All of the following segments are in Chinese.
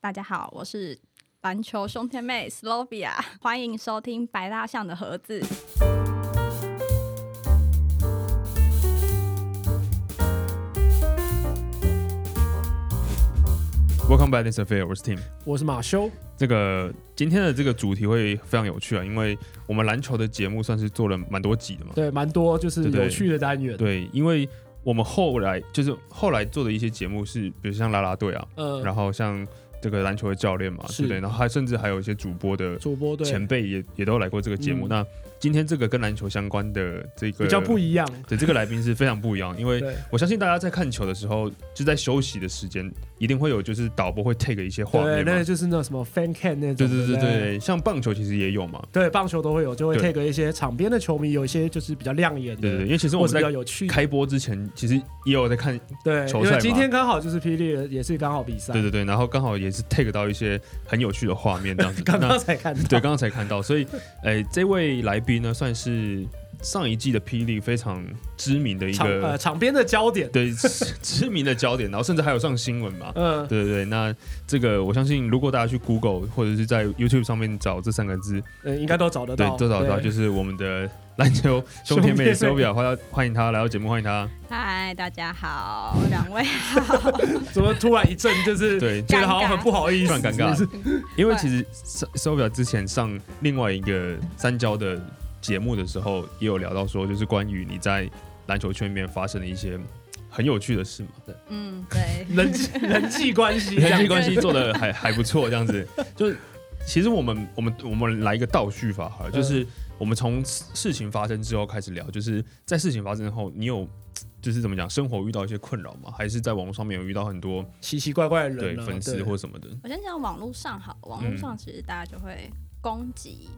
大家好，我是篮球兄弟妹 Slovia，欢迎收听白大象的盒子。Welcome back, this affair. 我是 Tim。我是马修，这个今天的这个主题会非常有趣啊，因为我们篮球的节目算是做了蛮多集的嘛。对，蛮多就是有趣的单元，对，因为我们后来就是后来做的一些节目是，比如像啦啦队啊，呃，然后像这个篮球的教练嘛，对不对？然后还甚至还有一些主播的主播对前辈也也都来过这个节目。嗯那今天这个跟篮球相关的这个比较不一样，对这个来宾是非常不一样，因为我相信大家在看球的时候，就在休息的时间，一定会有就是导播会 take 一些画，面对那。就是那什么 fan cam 那种，对对对对对，像棒球其实也有嘛。对，棒球都会有，就会 take 一些场边的球迷，有一些就是比较亮眼的，对因为其实我是比较们在有趣，开播之前，其实也有在看，对，球赛嘛。今天刚好就是霹雳，也是刚好比赛，对对对，然后刚好也是 take 到一些很有趣的画面这样子。刚刚才看到，对，刚刚才看到，所以，诶，这位来宾呢，算是上一季的霹雳非常知名的一场呃个，场边的焦点，对，知 知名的焦点，然后甚至还有上新闻嘛。嗯，对对对，那这个我相信，如果大家去 Google 或者是在 YouTube 上面找这三个字，呃，应该都找得对到，，都找得到，就是我们的篮球兄弟妹兄弟妹。Sylvia，欢迎欢迎他来到节目，欢迎他。嗨，大家好，两位。好。怎么突然一阵就是对，觉得好像很不好意思，突然尴尬。是不是？因为其实 Sylvia 之前上另外一个三焦的节目的时候，也有聊到说，就是关于你在篮球圈里面发生的一些很有趣的事嘛。对，嗯，对，人际人际关系 人际关系做的还还不错，这样子。就是其实我们我们我们来一个倒叙法好了，就是我们从事情发生之后开始聊，就是在事情发生后，你有就是怎么讲，生活遇到一些困扰吗？还是在网络上面有遇到很多奇奇怪怪的人啊，粉丝对或什么的？我先讲网络上好，网络上其实大家就会攻击，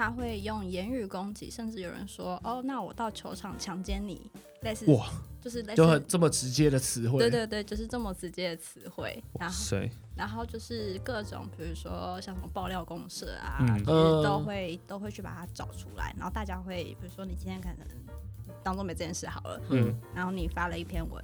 他会用言语攻击，甚至有人说：“哦，那我到球场强奸你。”类似哇，就是类似就很这么直接的词汇，对对对，就是这么直接的词汇，然后塞，然后就是各种，比如说像什么爆料公社啊，嗯就是都会、都会去把它找出来，然后大家会，比如说你今天可能当做没这件事好了，嗯，然后你发了一篇文，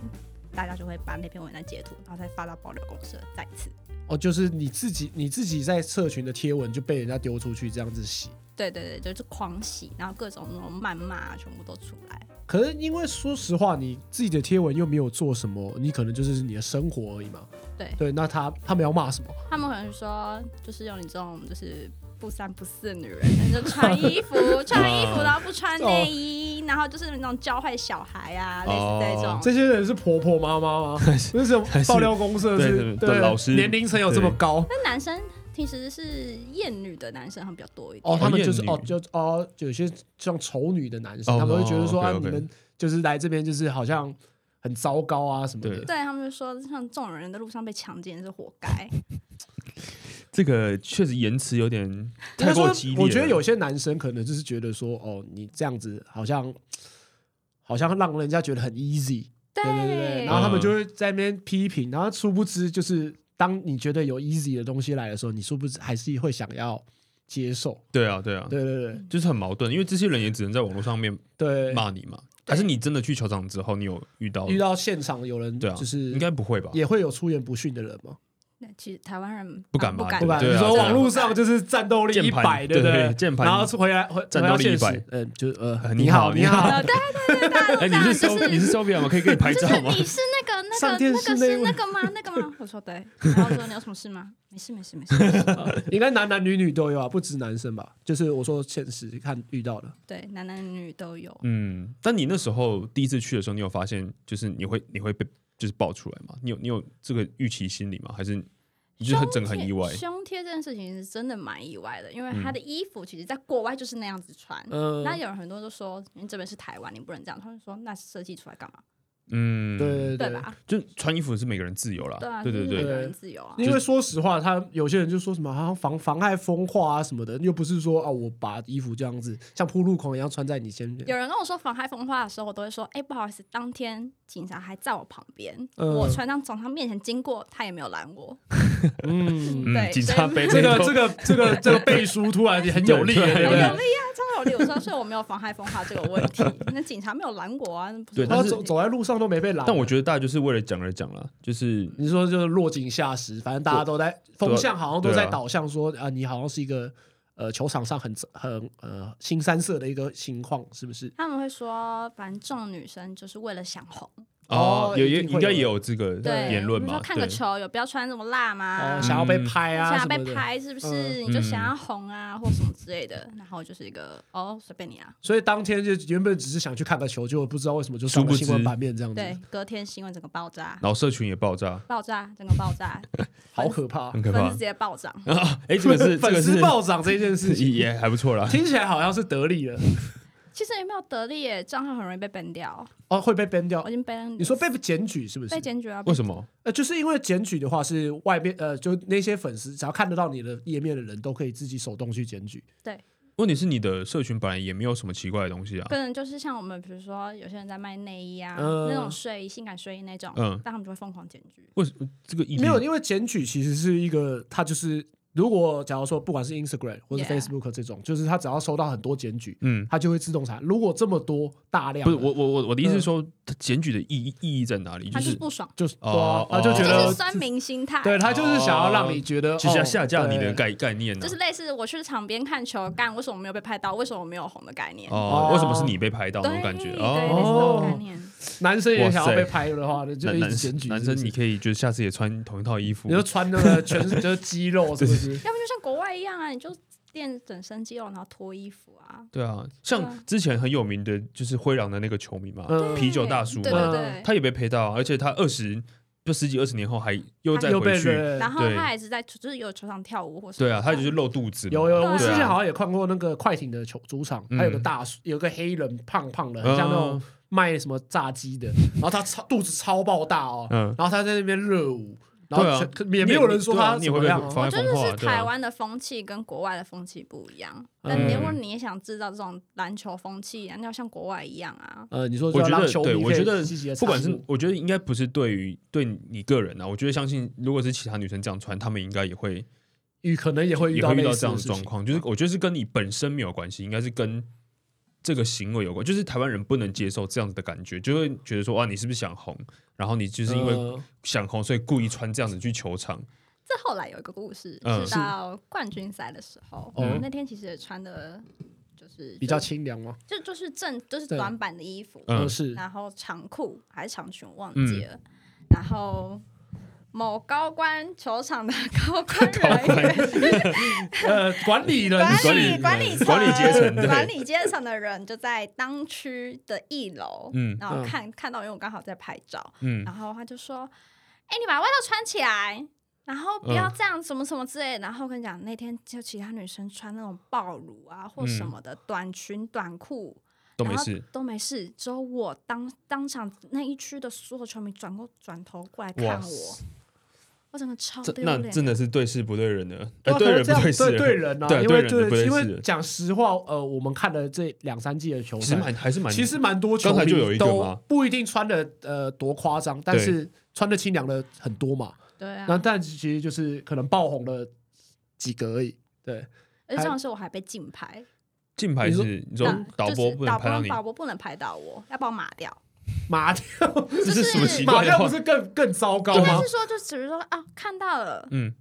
大家就会把那篇文再截图，然后再发到爆料公社，再一次。哦，就是你自己你自己在社群的贴文就被人家丢出去这样子洗。对对对，就是狂喜，然后各种那种谩骂啊全部都出来。可是因为说实话，你自己的贴文又没有做什么，你可能就是你的生活而已嘛。对对，那他他们要骂什么？他们可能说，就是用你这种就是不三不四的女人，就穿衣服穿衣服，然后不穿内衣，然后就是那种教坏小孩啊，类似这种。这些人是婆婆妈妈吗？那是爆料公社对是对对老师年龄层有这么高那男生其实是厌女的男生，他们比较多一点。哦，他们就是哦就哦，有些像丑女的男生，哦他们会觉得说哦啊你们就是来这边就是好像很糟糕啊什么的对。他们就说，像这种人在路上被强奸是活该。这个确实言辞有点太过激烈。我觉得有些男生可能就是觉得说，哦，你这样子好像好像让人家觉得很 easy，对对对对，然后他们就会在那边批评，然后殊不知就是当你觉得有 easy 的东西来的时候，你是不是还是会想要接受，对啊，对啊，对对对就是很矛盾，因为这些人也只能在网络上面对，骂你嘛。还是你真的去球场之后，你有遇到？遇到现场有人对啊，就是应该不会吧？也会有出言不逊的人吗？那其实台湾人不敢吧不敢，不敢，你说网络上就是战斗力一百，对不对对？键盘然后回来回战斗力回到现实嗯，就呃呃，你你好好你好，呃，对对对，哎，你是你是 Sophia 吗？可以给你拍照吗？你是那个那个那个是那个吗？那个吗？我说对，然后说你有什么事吗？没事没事没事。没事应该男男女女都有啊，不止男生吧？就是我说现实看遇到的，对，男男女女都有。嗯，但你那时候第一次去的时候，你有发现就是你会你会被就是爆出来吗？你有你有这个预期心理吗？还是你就是很整个很意外？胸贴这件事情是真的蛮意外的，因为他嗯的衣服其实在国外就是那样子穿。嗯，那有人很多都说，因为这边是台湾，你不能这样。他们说，那设计出来干嘛？嗯，对对对，对吧？就穿衣服是每个人自由啦。对啊，对对对每个人自由啊。因为说实话，他有些人就说什么好像妨妨碍风化啊什么的，又不是说啊，我把衣服这样子像铺路狂一样穿在你前面。有人跟我说妨碍风化的时候，我都会说：“哎、不好意思，当天警察还在我旁边，嗯我穿上从他面前经过，他也没有拦我。嗯，嗯，对警察背这个这个这个这个背书突然很有力？很有力啊，超有例如说，所以我没有妨害风化这个问题。那警察没有拦我啊，不是他对但是走走在路上都没被拦。但我觉得大家就是为了讲而讲了，就是你说就是落井下石，反正大家都在风向好像都在导向说啊，你好像是一个呃球场上很很呃新三色的一个情况，是不是？他们会说，反正这种女生就是为了想红，哦有，也应该也有有这个对，言论嘛你说，看个，球有不要穿这么辣吗？哦，想要被拍啊，想要被。拍是不是？嗯你就想要红啊，或什么之类的。然后就是一个哦，随便你啊。所以当天就原本只是想去看个球，就不知道为什么就上不知了新闻版面这样子，对，隔天新闻整个爆炸，然后社群也爆炸，爆炸，整个爆炸，好可怕。很可怕粉丝直。接暴涨。啊，哎，这个是粉丝暴涨这件事情，也还不错啦。听起来好像是得利了其实也没有得利耶，账号很容易被 ban 掉，哦，会被 ban 掉我已。经 ban。你说被检举是不是被？检举啊？为什么？呃，就是因为检举的话是外面呃，就那些粉丝只要看得到你的页面的人都可以自己手动去检举。问题是你的社群本来也没有什么奇怪的东西啊。可能就是像我们，比如说有些人在卖内衣啊，嗯那种睡衣、性感睡衣那种，嗯但他们就会疯狂检举。为什么这个议题没有，因为检举其实是一个，它就是如果假如说不管是 Instagram 或者 Facebook 这种，就是他只要收到很多检举，嗯，他就会自动查。如果这么多大量，不是我我我我的意思是说，它检举的意义意义在哪里？他是是不爽，就是啊，他就觉得就是酸民心态。对他就是想要让你觉得就是要哦下架你的概概念呢就是。类似我去场边看球，干为什么没有被拍到？为什么我没有红的概念？哦，为什么是你被拍到那种感觉？对，类似这哦种概念。男生也想要被拍的话，就一直检举。男生，你可以就是下次也穿同一套衣服你，就穿那个全是就是肌肉，是不是？要不就像国外一样啊，你就练整身肌肉，然后脱衣服啊。对啊，像啊之前很有名的就是灰狼的那个球迷嘛，嗯啤酒大叔对嘛，对对。他也被拍到啊，而且他二十就十几二十年后还又再又被回去，然后他还是在就是有球场跳舞或什么对啊，他的就是露肚子嘛，有有，我之前好像也看过那个快艇的球主场，嗯还有个大叔，有个黑人胖胖的，很像那种卖什么炸鸡的，然后他超肚子超爆大哦，嗯然后他在那边热舞，然后对啊全也没有人说他你也你也会被怎么样哦。妨碍我觉得，是台湾的风气跟国外的风气不一样。但嗯如果你也想制造这种篮球风气，那要像国外一样啊。呃，你说我觉得让球迷可以对我觉得积极地不管是我觉得应该不是对于对你个人啊，我觉得相信如果是其他女生这样穿，她们应该也会遇可能也会遇也会遇类到这样的似的事情状况，就是我觉得是跟你本身没有关系，应该是跟这个行为有关，就是台湾人不能接受这样子的感觉，就会觉得说哇，你是不是想红？然后你就是因为呃。想红，所以故意穿这样子去球场。这后来有一个故事，嗯是到冠军赛的时候，哦我那天其实也穿的，就是比较清凉吗？就就是正就是短版的衣服，是。然后长裤还是长裙忘嗯。记了，然后某高官球场的高官 人员。呃，管理人管管理理管理层管理阶层管理阶层的人就在当区的一楼，嗯。然后看看到，因为我刚好在拍照，嗯。然后他就说：“哎、你把外套穿起来，然后不要嗯这样，什么什么之类。的。然后我跟你讲，那天就其他女生穿那种暴露啊或什么的、短裙、短裤然后都没事。都没事，只有我当当场那一区的所有球迷转过转头过来看我，我整个超这丢脸。那真的是对事不对人的，对啊呃，对人不对事对 对人啊，对因为对人不对因为事讲实话，呃，我们看了这两三季的球其实赛，蛮还是蛮，其实蛮多球迷刚才就有一个都嘛不一定穿的呃多夸张，但对是穿的清凉的很多嘛。对啊，那但其实就是可能爆红了几个而已。对，而且重要是我还被禁拍，禁拍你说是你说导播导不能拍到你，播导播不能拍到我，要把我码掉。马掉，这是什么奇马怪的话？掉不是更更糟糕吗应该是？说，就只是说啊，看到了，嗯，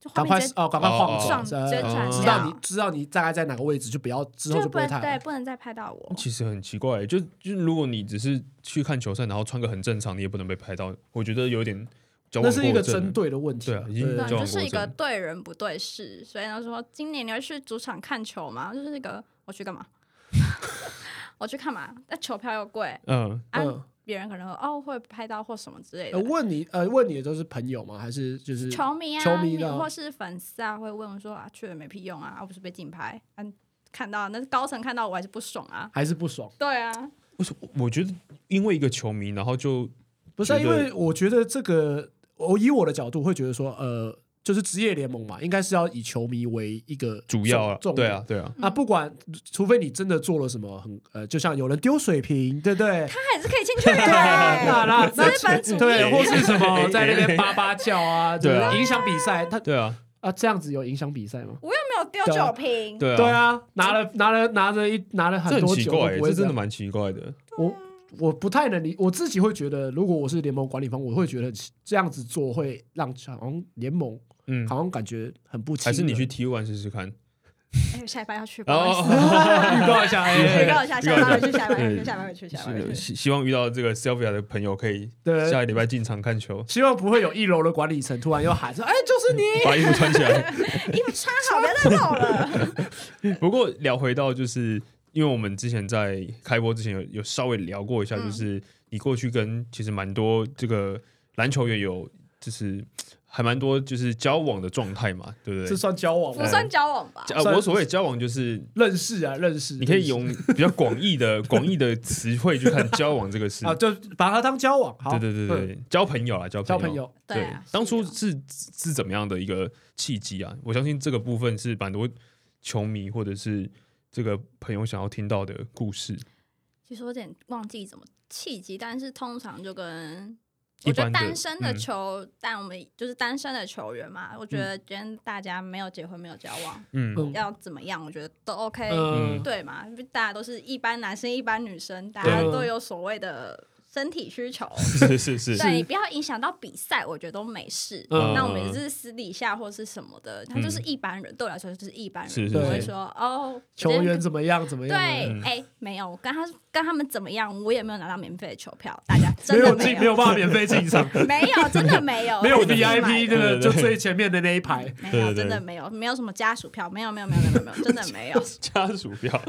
就画面哦，赶快晃走转，呃直接转知道你知道你大概在哪个位置，就不要之后就不能就不会太对，不能再拍到我。其实很奇怪，就就如果你只是去看球赛，然后穿个很正常，你也不能被拍到，我觉得有点矫枉那是一个正针对的问题。对啊已经对对，交往就是一个程对人不对事，所以他说今年你要去主场看球吗？就是那个我去干嘛？我去看嘛？那球票又贵，嗯，啊，嗯，别人可能哦会拍到或什么之类的呃，。问你呃，问你的都是朋友吗？还是就是球迷啊，球迷或是粉丝啊，会问我说啊，去了没屁用啊，我不是被竞拍，嗯、看到那高层看到我还是不爽啊。还是不爽？对啊，为什么？我觉得因为一个球迷，然后就不是啊、因为我觉得这个，我以我的角度会觉得说，呃，就是职业联盟嘛，应该是要以球迷为一个主要啊，重对啊，。对啊，啊，不管，除非你真的做了什么很呃，就像有人丢水瓶，对不对？他还是可以进去的。那那 资本主义对，或是什么 在那边叭叭叫啊，对啊影响比赛，他对啊，啊这样子有影响比赛吗？我又没有丢酒瓶，对啊，对，啊，拿了拿了拿着一拿了很多酒，不这真的蛮奇怪的。我我不太能理，我自己会觉得，如果我是联盟管理方，我会觉得这样子做会让好像联盟嗯，好像感觉很不亲还是你去 T one 试试看。哎，下一班要去，不好意思，哦，预告一下，预哎，告一下，下一班回去，下一班去，下一班回去，下一班回去。希希望遇到这个 Sylvia 的朋友可以对下个礼拜进场看球，希望不会有一楼的管理层突然又喊说：“ 哎，就是你。把衣服穿起来。衣服穿好，别再闹了。不过聊回到就是，因为我们之前在开播之前有有稍微聊过一下，嗯就是你过去跟其实蛮多这个篮球员有就是还蛮多就是交往的状态嘛，对不对”这对？算交往吗不？算交往吧？呃，我所谓交往就是认识啊，认识。你可以用比较广义的 广义的词汇去看交往这个事啊，。就把它当交往。好，对对对对，嗯，交朋友啊，交朋友。交朋友。对对啊，当初是是是怎么样的一个契机啊？我相信这个部分是蛮多球迷或者是这个朋友想要听到的故事。其实我有点忘记怎么契机，但是通常就跟一我觉得单身的嗯。球，但我们就是单身的球员嘛，我觉得今天大家没有结婚没有交往，嗯。嗯。要怎么样，我觉得都 OK，、嗯，对嘛？大家都是一般男生一般女生，大家都有所谓的身体需求。是是是，对你不要影响到比赛，我觉得都没事。嗯那我们也是私底下或是什么的，他就是一般人，对我来说就是一般人，我会说哦，球员怎么样？怎么样？对，嗯哎、没有，我跟他跟他们怎么样，我也没有拿到免费的球票，大家真的没有进，没有办法免费进场，没有，真的没有，没有 VIP 的就最前面的那一排。没有，真的没有，没有什么家属票，没有，没有，没有，没有，没有，真的没有。家属票，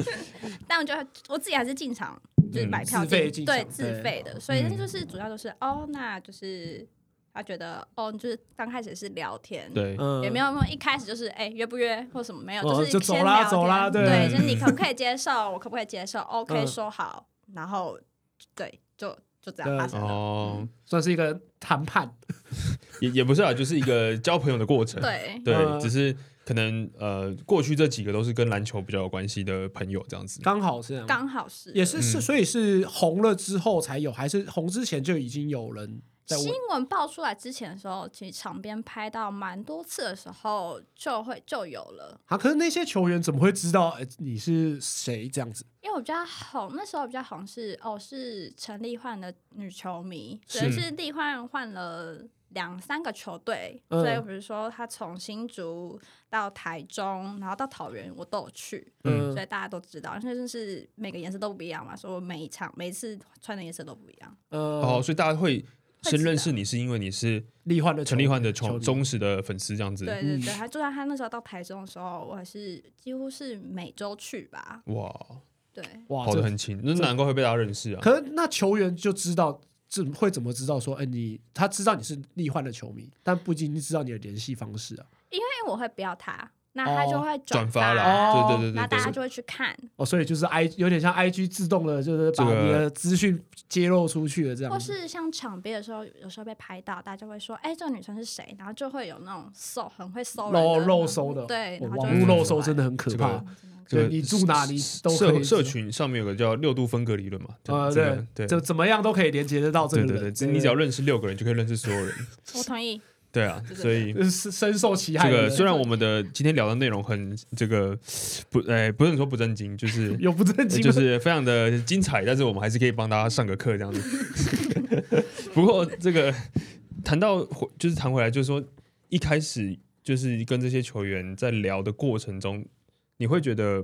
但我觉得我自己还是进场，就是嗯买票自费对，自费的，所以嗯那就是主要就是哦，那就是他觉得哦，就是刚开始是聊天，对，嗯，也没有没有一开始就是哎、约不约或什么没有，哦是就走啦先聊天走啦对对，就是 你可不可以接受，我可不可以接受，OK 嗯说好，然后对就就这样发生了。哦，算是一个谈判。也也不是啊，就是一个交朋友的过程。对，对，嗯只是可能呃，过去这几个都是跟篮球比较有关系的朋友，这样子。刚好是刚好是也是是，嗯所以是红了之后才有，还是红之前就已经有人在新？闻爆出来之前的时候，其实场边拍到蛮多次的时候，就会就有了。啊，可是那些球员怎么会知道哎你是谁这样子？因为我比较红，那时候比较红是哦，是陈立焕的女球迷，是所以是立焕换了两三个球队，嗯所以比如说他从新竹到台中，然后到桃园，我都有去，嗯所以大家都知道，那就是每个颜色都不一样嘛，所以我每一场每一次穿的颜色都不一样。呃，哦，所以大家会先认识你，是因为你是立焕的陈立焕的球忠忠实的粉丝，这样子。嗯对对对，他就算他那时候到台中的时候，我还是几乎是每周去吧。哇，对，哇，这跑得很勤，那难怪会被大家认识啊。可是那球员就知道。怎会怎么知道说，哎、你他知道你是立焕的球迷，但不一定知道你的联系方式啊。因为我会不要他，那他就会转发啦，哦对对对对对，那大家就会去看，哦，所以就是 I 有点像 IG 自动的，就是把你的资讯揭露出去了这样或。是像场边的时候，有时候被拍到，大家就会说：“哎、这个女生是谁？”然后就会有那种搜，很会搜人漏的漏搜的，对，哦然后就网络漏会出来收真的很可怕。这个对你住哪里都可以社社群上面有个叫六度分隔理论嘛，呃，对对就怎么样都可以连接得到这个对对。对，你只要认识六个人就可以认识所有人。我同意。对啊，所以深受其害。这个虽然我们的今天聊的内容很这个不，呃，不是说不正经，就是 有不正经，就是非常的精彩，但是我们还是可以帮大家上个课这样子。不过这个谈到回就是谈回来，就是说一开始就是跟这些球员在聊的过程中，你会觉得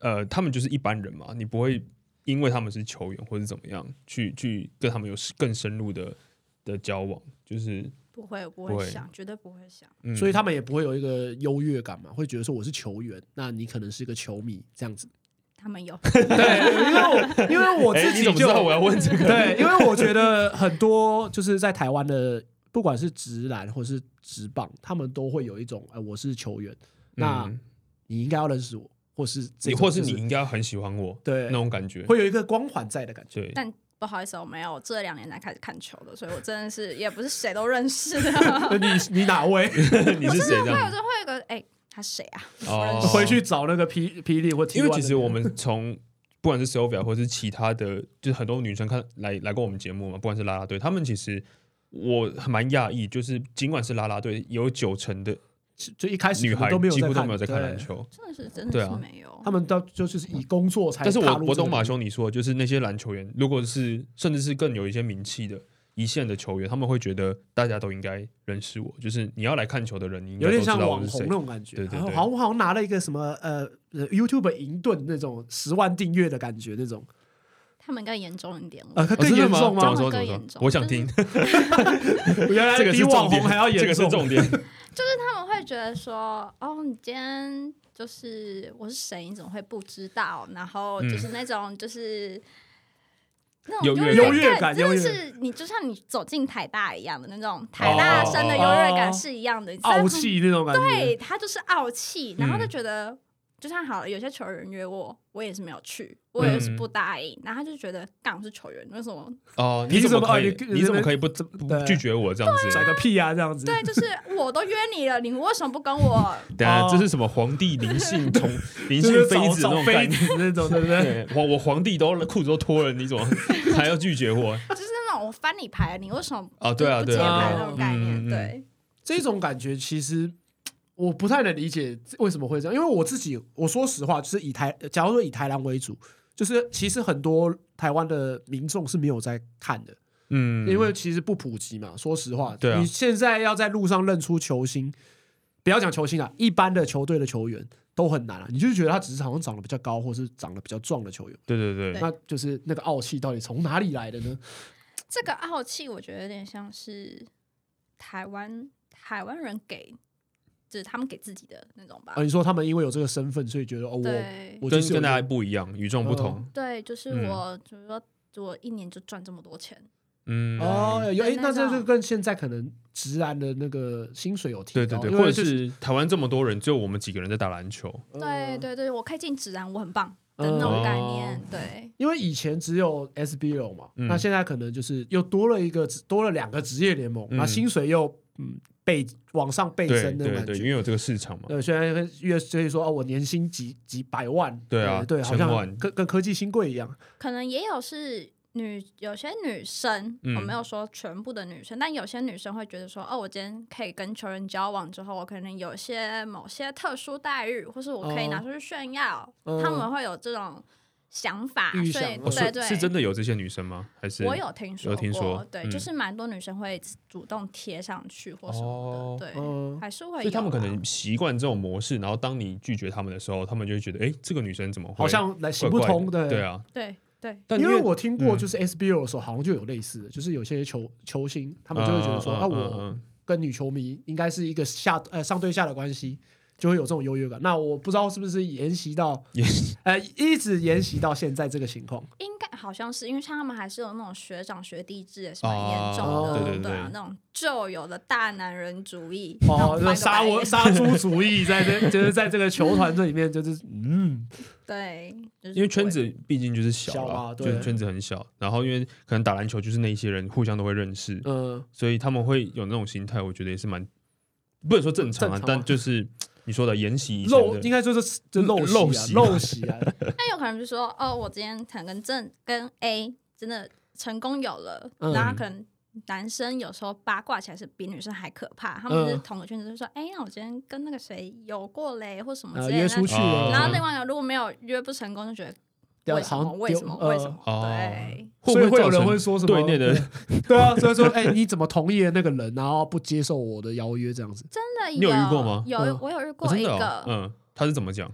呃，他们就是一般人嘛，你不会因为他们是球员或者怎么样去去跟他们有更深入的的交往，就是不会，不不会会想，绝对不会想。嗯，所以他们也不会有一个优越感嘛，会觉得说我是球员，那你可能是一个球迷这样子。他们有，对，因为我因为我哎自己就你怎么知道我要问这个？对，因为我觉得很多就是在台湾的，不管是直男或是直棒，他们都会有一种，呃，我是球员，那嗯你应该要认识我，或是这你或是就你应该很喜欢我对那种感觉，会有一个光环在的感觉。对，但不好意思，我没有，我这两年才开始看球的，所以我真的是也不是谁都认识的。你你哪位？你是谁这会有样？时候会有个哎、他谁啊？哦回去找那个霹霹雳或 T1 因为其实我们从不管是 Sylvia 或是其他的，就是很多女生看来来过我们节目嘛，不管是啦啦队，他们其实我还蛮讶异，就是尽管是啦啦队，有九成的就就一开始女孩都没有几乎都没有在看篮球。真的是真对啊的是没有。他们到就就是以工作才但是。我我懂马兄你说的，就是那些篮球员，如果是甚至是更有一些名气的一线的球员，他们会觉得大家都应该认识我，就是你要来看球的人，你应该有点都知像网红道我是谁那。种感觉，对对对然后好像我好像拿了一个什么呃呃 YouTube 银盾那种十万订阅的感觉那种，他们应该严重一点。呃，他更严重吗？怎么说？怎么说更严？重我想听，原来这个比网红还要严这个是重。重点。他们会觉得说，哦，你今天就是我是谁，你怎么会不知道？然后就是那种就是。那种优越优越感真的感优越是你就像你走进台大一样的那种台大生的优越感是一样的，傲气那种感觉，对他就是傲气，然后就嗯觉得，就像好了，有些球员约我，我也是没有去，我也是嗯不答应，然后他就觉得，干我是球员，为什么？哦，你怎么可以哦？你你怎么可以不不拒绝我这样子？甩个屁啊，这样子。对，就是我都约你了，你为什么不跟我？等下哦这是什么皇帝临幸从临幸妃子那种概念？那种，对不对？我我皇帝都裤子都脱了，你怎么 还要拒绝我？就是那种我翻你牌，你为什么哦，对啊，不对啊，接牌那对啊种概念？对，这种感觉其实我不太能理解为什么会这样，因为我自己我说实话，就是以台，假如说以台南为主，就是其实很多台湾的民众是没有在看的，嗯，因为其实不普及嘛。说实话，对啊你现在要在路上认出球星，不要讲球星啊，一般的球队的球员都很难啊。你就觉得他只是好像长得比较高，或是长得比较壮的球员，对对对对那就是那个傲气到底从哪里来的呢？这个傲气，我觉得有点像是台湾台湾人给，就是他们给自己的那种吧。啊，。你说他们因为有这个身份，所以觉得哦，我我就是跟跟大家不一样，与众不同。对，就是嗯。我，就是说我一年就赚这么多钱，嗯，哦，有哎，对那那这就跟现在可能直男的那个薪水有提高，对对对，或者是台湾这么多人，只有我们几个人在打篮球。对对对，我可以进直男，我很棒的嗯。那种概哦。念。对，因为以前只有 SBL 嘛，嗯。那现在可能就是又多了一个多了两个职业联盟，嗯。那薪水又嗯倍往上倍对增那种对对，因。为有这个市场嘛。对，虽然越所以说哦，我年薪几几百万，对啊对，好像跟跟科技新贵一样。可能也有是女，有些女生，嗯我没有说全部的女生，但有些女生会觉得说，哦，我今天可以跟球员交往之后，我可能有些某些特殊待遇，或是我可以拿出去炫耀，嗯他们会有这种想法，所以对对，是真的有这些女生吗？还是我有听说，有听说对，嗯就是蛮多女生会主动贴上去或什么哦的，对，嗯，还是会。所以他们可能习惯这种模式，然后当你拒绝他们的时候，他们就会觉得，哎，这个女生怎么好像来行不通的。对啊，对对但因为我听过，嗯就是 SBL 的时候，好像就有类似的，就是有些球球星，他们就会觉得说，啊，我嗯跟女球迷应该是一个下呃上对下的关系，就会有这种优越感。那我不知道是不是沿袭到沿 呃一直沿袭到现在这个情况。应该好像是因为像他们还是有那种学长学弟制，也是蛮严重哦的，对对对啊，那种旧有的大男人主义，哦，杀我杀猪主义在这，就是在这个球团这里面，就是嗯，对，就是因为圈子毕竟就是小小啦，嘛对就是圈子很小，然后因为可能打篮球就是那一些人互相都会认识，嗯，所以他们会有那种心态，我觉得也是蛮不能说正常啊。但就是你说的沿袭以前的陋应该说是就陋陋习啊，习嘛陋习啊，那有可能就是说，哦，我今天可能跟正跟 A 真的成功有了，嗯。然后可能男生有时候八卦起来是比女生还可怕，他们是嗯同个圈子，就说，哎、那我今天跟那个谁有过嘞，或什么呃之类的。约出去哦了，然后另外一个如果没有约不成功，就觉得为什么？掉好像为什么？丢为什么？呃对，会所以会有人不会说什么对内的 对啊，所以说，哎，你怎么同意了那个人，然后不接受我的邀约这样子？真的你有遇过吗有，嗯我有遇哦过一个，真的哦，嗯，他是怎么讲？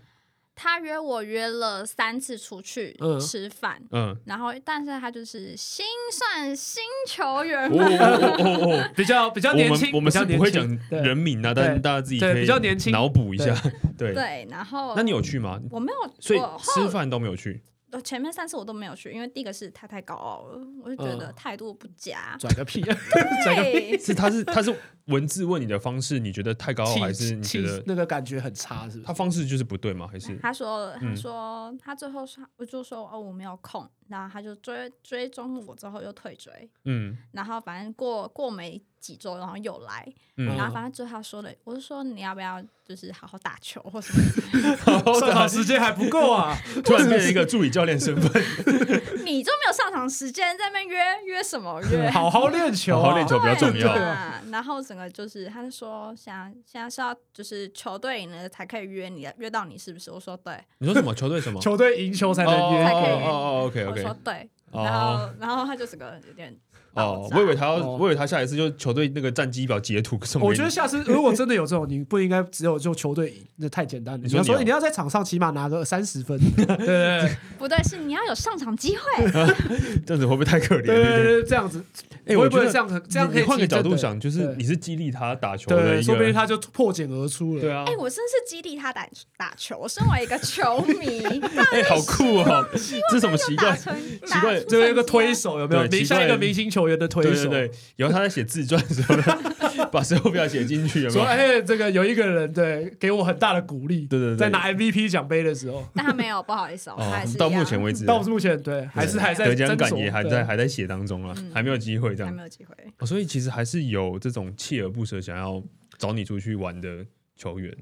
他约我约了三次出去嗯吃饭，嗯，然后但是他就是心算新球员哦，哦哦哦，比较比较年轻，们我们是不会讲人名啊，但大家自己对可以比较年轻脑补一下，对。对，然后那你有去吗？我没有，所以吃饭都没有去，我前面三次我都没有去，因为第一个是他太高傲了，我就觉得嗯态度不佳。拽个屁，拽个屁，对，是他是他是文字问你的方式，你觉得太高傲，还是你觉得那个感觉很差，是不是？他方式就是不对吗？还是他说，他嗯说，他最后说，我就说，哦，我没有空，然后他就追追踪我之后又退追，嗯。然后反正过过没几周，然后又来，嗯。然后反正最后他说的，我就说你要不要就是好好打球或什么之类的，上场时间还不够啊！突然变成一个助理教练身份，你就没有上场时间，在那边约约什么约？好好练球啊，好好练球比较重要。然后整整个就是，他就说现在现在是要就是球队赢了才可以约你，约到你是不是？我说对，你说什么？球队什么？球队赢球才能才可以哦哦，OK OK，说对，哦。然后然后他就整个有点爆哦，我以为他要，哦我以为他下一次就球队那个战绩表截图送给你。我觉得下次如果真的有这种，你不应该只有就球队赢，那太简单了。你要说你说你要在场上起码拿个三十分，对对对 不对，是你要有上场机会。这样子会不会太可怜？对对对对，这样子，哎，会我觉得不会这样子这样可以你你换个提振的角度想，就是对你是激励他打球的对，一说不定个，他就破茧而出了。对啊哎、，我真是激励他打打球。我身为一个球迷，哎，好酷哦！这是什么习惯？打成奇怪就有一个推手，手，有没有？对奇怪明像一个明星球员的推手，对对对，以后他在写自传的时候呢，把手表写进去，有没说有？哎，这个有一个人对给我很大的鼓励，对对对。在拿 MVP 奖杯的时候，但他没有，不好意思哦，到目前为止，到目前对还是还在得奖感也还在还在写当中啊，还没有机会这样。还没。有机会。哦所以其实还是有这种锲而不舍想要找你出去玩的球员。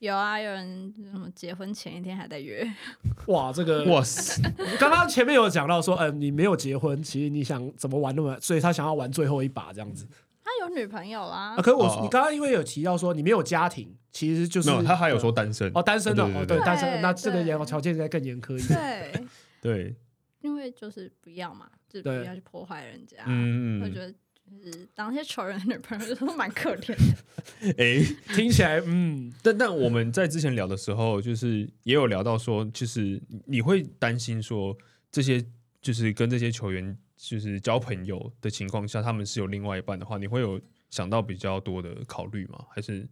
有啊，有人什么结婚前一天还在约，哇，这个哇塞！刚刚前面有讲到说，嗯，你没有结婚，其实你想怎么玩那么，所以他想要玩最后一把这样子他有女朋友啦啊。。可是我哦你刚刚因为有提到说你没有家庭，其实就是没有，他还有说单身哦单身的哦，对单身，那这个对条条件应该更严苛一点。对，对，因为就是不要嘛，就不要去破坏人家。嗯嗯我觉得就是当那些球员的女朋友都蛮可怜的。哎，听起来，嗯，但但我们在之前聊的时候，就是也有聊到说，就是你会担心说这些就是跟这些球员就是交朋友的情况下，他们是有另外一半的话，你会有想到比较多的考虑吗？还是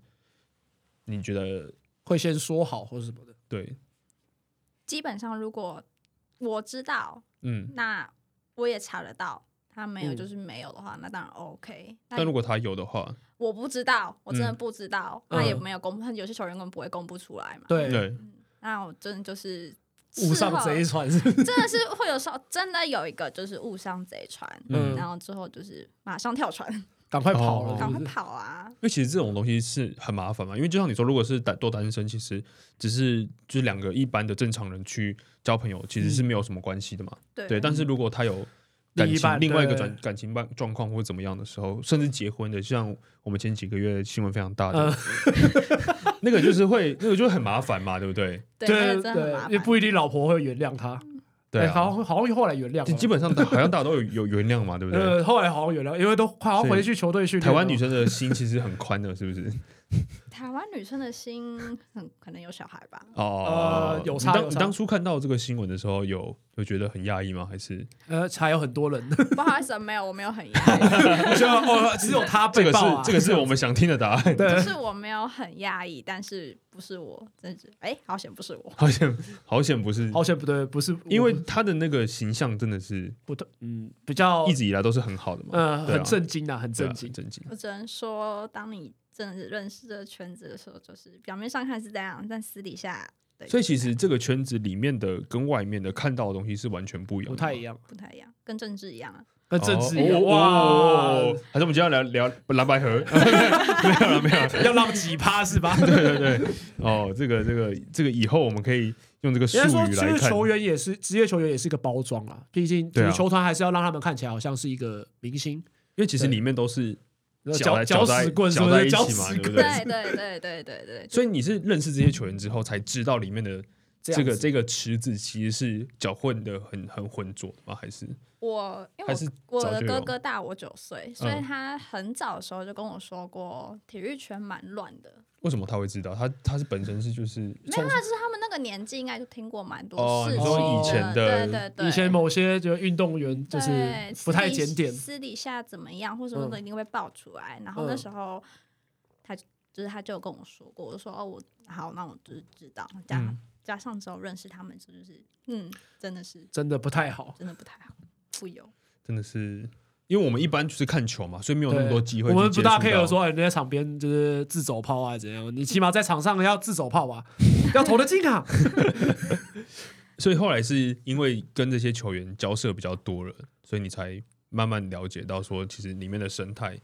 你觉得会先说好或什么的。对？基本上，如果我知道，嗯，那我也查得到。他没有，嗯就是没有的话，那当然 OK。但如果他有的话，我不知道，我真的嗯不知道，嗯他也没有公布，他有些球员根本不会公布出来嘛。对，对，那我真的就是误上贼船是是，真的是会有时候真的有一个就是误上贼船，嗯然后之后就是马上跳船，赶快跑哦了，赶快跑啊！因为其实这种东西是很麻烦嘛，因为就像你说，如果是单多单身，其实只是就是两个一般的正常人去交朋友，其实是没有什么关系的嘛。对对，但是如果他有感情另一半另外一个转感情状状况或者怎么样的时候，甚至结婚的，像我们前几个月新闻非常大的，那个就是会那个就很麻烦嘛，对不对？对，对也。不一定老婆会原谅他。对好像好像后来原谅，基本上 好像大家都有有原谅嘛，对不对？呃，后来好像原谅，因为都快要回去球队训练。台湾女生的心其实很宽的，是不是？台湾女生的心很可能有小孩吧？哦呃，有你当你当初看到这个新闻的时候，有有觉得很压抑吗？还是呃，还有很多人，不好意思，没有，我没有很压抑，就哦，只有他这个被爆啊，是这个是我们想听的答案？对就是我没有很压抑，但是不是我，真是哎，好险不是我。好险好险不是，好险不对，不是因为他的那个形象真的是不对，嗯，比较一直以来都是很好的嘛，呃啊很震惊啊，很震惊很。震惊。我只能说，当你真的是认识这个圈子的时候，就是表面上看是这样，但私底下对，所以其实这个圈子里面的跟外面的看到的东西是完全不一样，不太一。样，不太一样，跟政治一样啊。跟政治一哦样哇哦，还是我们今天要聊聊蓝白河？没有了，没有了。要浪几趴是吧？对对对，哦，这个这个这个以后我们可以用这个术语来看。实球员也是职业球员，也是一个包装啦。毕竟，球团还是要让他们看起来好像是一个明星，因为其实里面都是搅搅屎棍是搅不是？搅在一起嘛，屎棍对不对？对对对对对对，所以你是认识这些球员之后，才知道里面的这这个这个池子其实是搅混的很很浑浊的吗？还是我因为是我我的哥哥大我九岁，所以嗯他很早的时候就跟我说过，体育圈蛮乱的。为什么他会知道？他他是本身是就是没有，啊，就是他们那个年纪应该就听过蛮多哦事情你说以前的对对对，以前某些就运动员就是不太私底检点，私底下怎么样或什么的嗯一定会爆出来。然后那嗯时候他就是他就跟我说过，我就说哦，我好，那我就是知道。加、嗯加上之后认识他们，就是嗯，真的是真的不太好。真的不太好，富有。真的是，因为我们一般就是看球嘛，所以没有那么多机会我们不大去接触到 care 说，哎，你在场边就是自走炮啊，怎样？你起码在场上要自走炮吧，要投得进啊。所以后来是因为跟这些球员交涉比较多了，所以你才慢慢了解到说，其实里面的生态其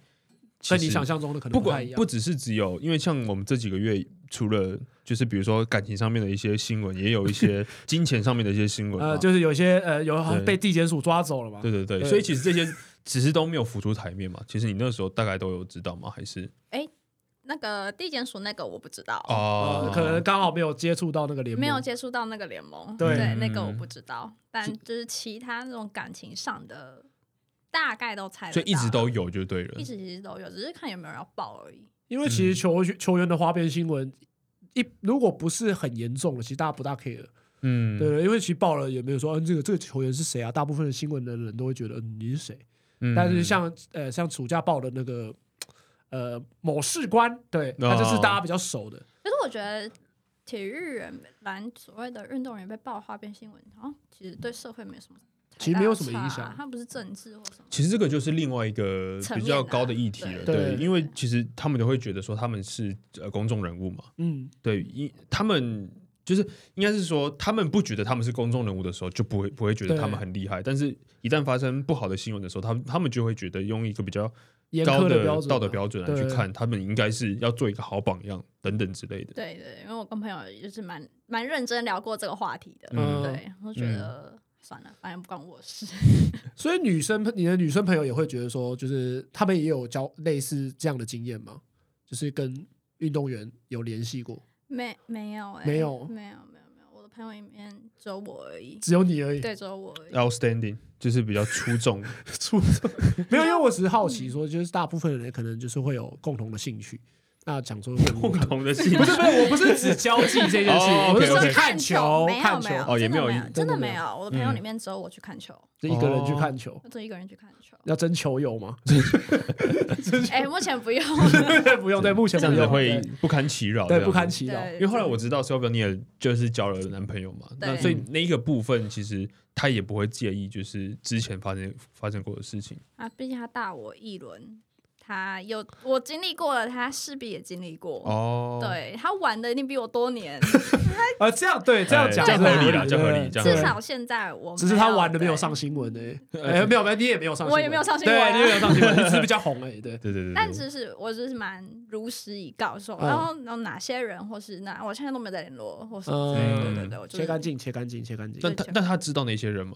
跟你想象中的可能不不太一样。管不只是只有，因为像我们这几个月，除了就是比如说感情上面的一些新闻，也有一些 金钱上面的一些新闻嘛。呃，就是有些呃有对被地检署抓走了嘛。对对对，对所以其实这些只是都没有浮出台面嘛。其实你那时候大概都有知道吗？还是哎那个地检署那个我不知道，哦呃，可能刚好没有接触到那个联盟，没有接触到那个联盟，对那个我嗯不知道，但就是其他那种感情上的，大概都猜得到，所以一直都有就对了一。直其实都有，只是看有没有人要报而已。因为其实球球员的花边新闻，一如果不是很严重的，其实大家不大 care。嗯，对，因为其实报了也没有说，嗯，这个这个球员是谁啊？大部分的新闻的人都会觉得，嗯，你是谁？嗯但是像呃像暑假报的那个呃某士官，对，他就是哦大家比较熟的。可是我觉得体育人篮所谓的运动员被爆花边新闻，好像其实对社会没有什么其实没有什么影响它不是政治或什么。其实这个就是另外一个比较高的议题了，对对，对因为其实他们都会觉得说他们是呃公众人物嘛，嗯，对，因他们就是应该是说，他们不觉得他们是公众人物的时候，就不会不会觉得他们很厉害，但是一旦发生不好的新闻的时候，他们他们就会觉得用一个比较高的标准啊，道德标准来去看，他们应该是要做一个好榜样等等之类的。对对，因为我跟朋友也就是蛮蛮认真聊过这个话题的，嗯对，我觉得、算了，反正不关我事。所以女生，你的女生朋友也会觉得说，就是他们也有交类似这样的经验吗？就是跟运动员有联系过，没没有哎、没有没有没有没有，我的朋友里面只有我而已，只有你而已。对，只有我而已。Outstanding 就是比较出众，出众 没有，因为我只是好奇说，就是大部分人可能就是会有共同的兴趣。那讲说共同的兴趣不是不是，我不是指交际这件事，哦我是说看球没有看球没有，哦也没有一真的没有。我的朋友嗯里面只有我去看球，就一个人去看球，我只有一个人去看球。要争球友吗？哎，目前不用。不用，对，目前这样子不用，会不堪其扰，对不堪其扰。因为后来我知道 Sylvia 你也就是交了男朋友嘛，那所以那一个部分其实他也不会介意，就是之前发生发生过的事情。啊，毕竟他大我一轮，他有我经历过了，他势必也经历过。哦，，对他玩的一定比我多年，啊，这样对，这样讲合理啦对这合理至少现在我只是他玩的没有上新闻诶，哎，没有没有，你也没有上新闻，我也没有上新闻你也没有上新闻，你只是比较 红而已，对。对对对，但只是我只是蛮如实以告说，嗯然后然后哪些人或是那，我现在都没有在联络，或是之类嗯的对对对，我就切干净，切干净，切干净。但他但他知道哪些人吗？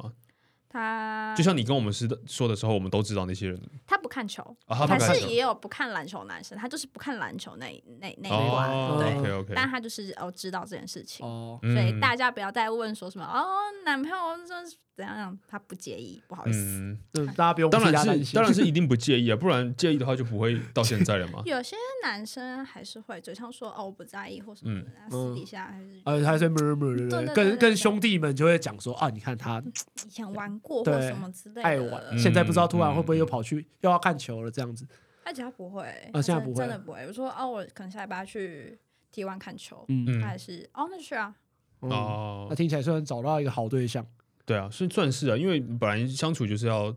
他就像你跟我们是的说的时候，我们都知道那些人。他不看球，啊，他是也有不看篮球男生，他就是不看篮球那那那一关，哦对，，OK OK，但他就是哦知道这件事情，哦，所以嗯。大家不要再问说什么哦男朋友这是怎样让，他不介意，不好意思。嗯，嗯，大家不用当然替他担心是当然是一定不介意啊，不然介意的话就不会到现在了嘛。有些男生还是会嘴上说哦我不在意或什么的，但私底下还是呃，他在 murmur 对不对？对对对对跟跟兄弟们就会讲说啊，你看他以前玩过或什么之类的。爱玩，嗯现在不知道突然会不会又跑去又要看球了这样子。而且他不会，啊现在不会真真的不会。我说哦，我可能下礼拜去 T 湾看球，嗯，嗯他还是哦，那就去啊。哦，哦那，听起来虽然找到一个好对象，对啊，算算是啊，因为本来相处就是要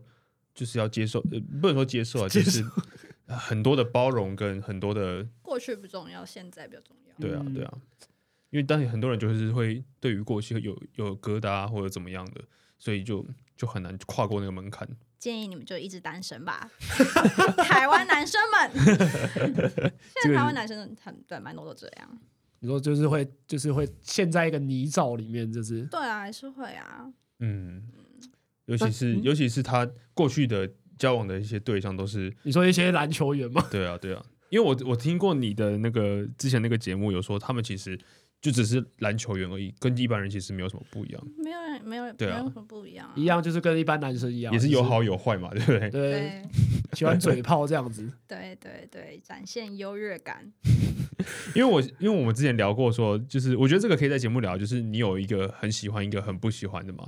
就是要接受，呃，不能说接受啊，就是呃 很多的包容跟很多的，过去不重要，现在比较重要。嗯对啊对啊，因为当然很多人就是会对于过去有有疙瘩啊或者怎么样的，所以就就很难跨过那个门槛。建议你们就一直单身吧，台湾男生们。现在台湾男生很对，蛮多都这样。你说就是会就是会陷在一个泥沼里面，就是对啊，还是会啊。嗯，尤其是嗯尤其是他过去的交往的一些对象都是，你说一些篮球员吗，对啊对啊，因为我我听过你的那个之前那个节目有说，他们其实就只是篮球员而已，跟一般人其实没有什么不一样，没有没有对啊没有什么不一样啊。一样就是跟一般男生一样，也是有好有坏嘛，对不？对，对 喜欢嘴炮这样子。对对对，展现优越感。因为我因为我们之前聊过说，就是我觉得这个可以在节目聊，就是你有一个很喜欢，一个很不喜欢的嘛，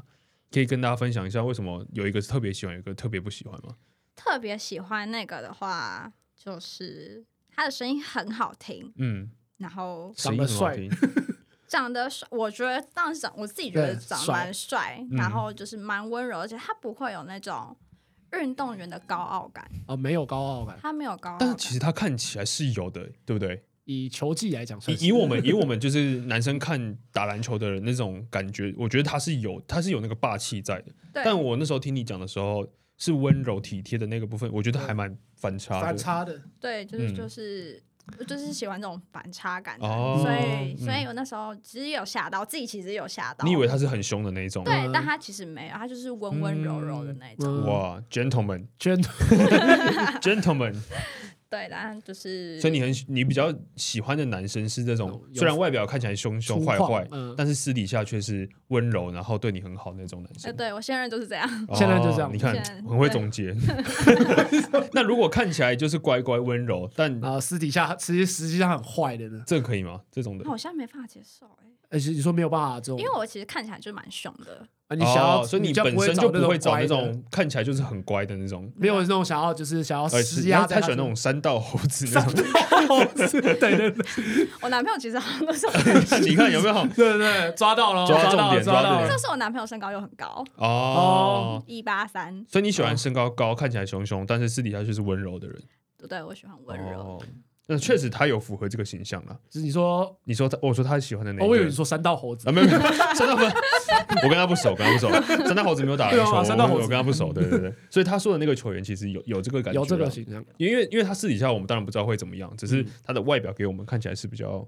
可以跟大家分享一下为什么有一个是特别喜欢，有一个特别不喜欢吗？特别喜欢那个的话，就是他的声音很好听，嗯，然后长得帅，长得帅，我觉得当时长，我自己觉得长得蛮帅，嗯然后就是蛮温柔，而且他不会有那种运动员的高傲感，啊，没有高傲感。他没有高傲感。但是其实他看起来是有的，对不对？以球技来讲，以以我们以我们就是男生看打篮球的人那种感觉，我觉得他是有他是有那个霸气在的。但我那时候听你讲的时候，是温柔体贴的那个部分，我觉得还蛮反差的。反差的，对，就是嗯就是我就是喜欢这种反差感的，哦所以嗯所以我那时候其实有吓到自己，其实有吓到。你以为他是很凶的那一种？对，嗯但他其实没有，他就是温温柔柔的那种。嗯哇 gentleman，对，然后就是所以你很你比较喜欢的男生是这种虽然外表看起来凶凶坏坏，嗯但是私底下却是温柔，然后对你很好那种男呃，生。对我现任就是这样。哦 现在就这样你看现在很会总结。那如果看起来就是乖乖温柔，但啊私底下其实实际上很坏的呢。这个可以吗？这种的我现在没办法接受哎、而且你说没有办法这种，因为我其实看起来就蛮凶的。啊你想要，哦所以你本身就不会找不会找那乖的种看起来就是很乖的那种，没有那种想要就是想要呃，施压在他喜欢那种山道猴子那种。上，对对对 我男朋友其实好像都是，你看有没有？对对，抓到了，抓重到了点抓重点抓到了这是我男朋友身高又很高，哦，一八三。所以你喜欢身高高、看起来凶凶，但是私底下却是温柔的人。对，我喜欢温柔。哦，那确实他有符合这个形象啊。就是你说，你说他，我说他喜欢的那哦，一个我以为你说三道猴子啊，，没有没有，三道猴，我跟他不熟，跟他不熟。三道猴子没有打篮球，对啊山道猴子我我跟他不熟，对对对。所以他说的那个球员其实有有这个感觉，有这个，形象，因为因为他私底下我们当然不知道会怎么样，只是嗯他的外表给我们看起来是比较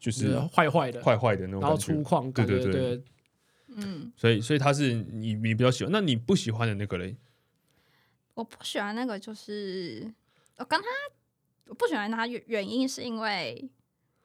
就就是是坏坏的，坏坏的那种然后感觉。粗犷，感觉对对对对，嗯，所以所以他是你你比较喜欢，那你不喜欢的那个嘞？我不喜欢那个，就是我跟他，我不喜欢他原原因是因为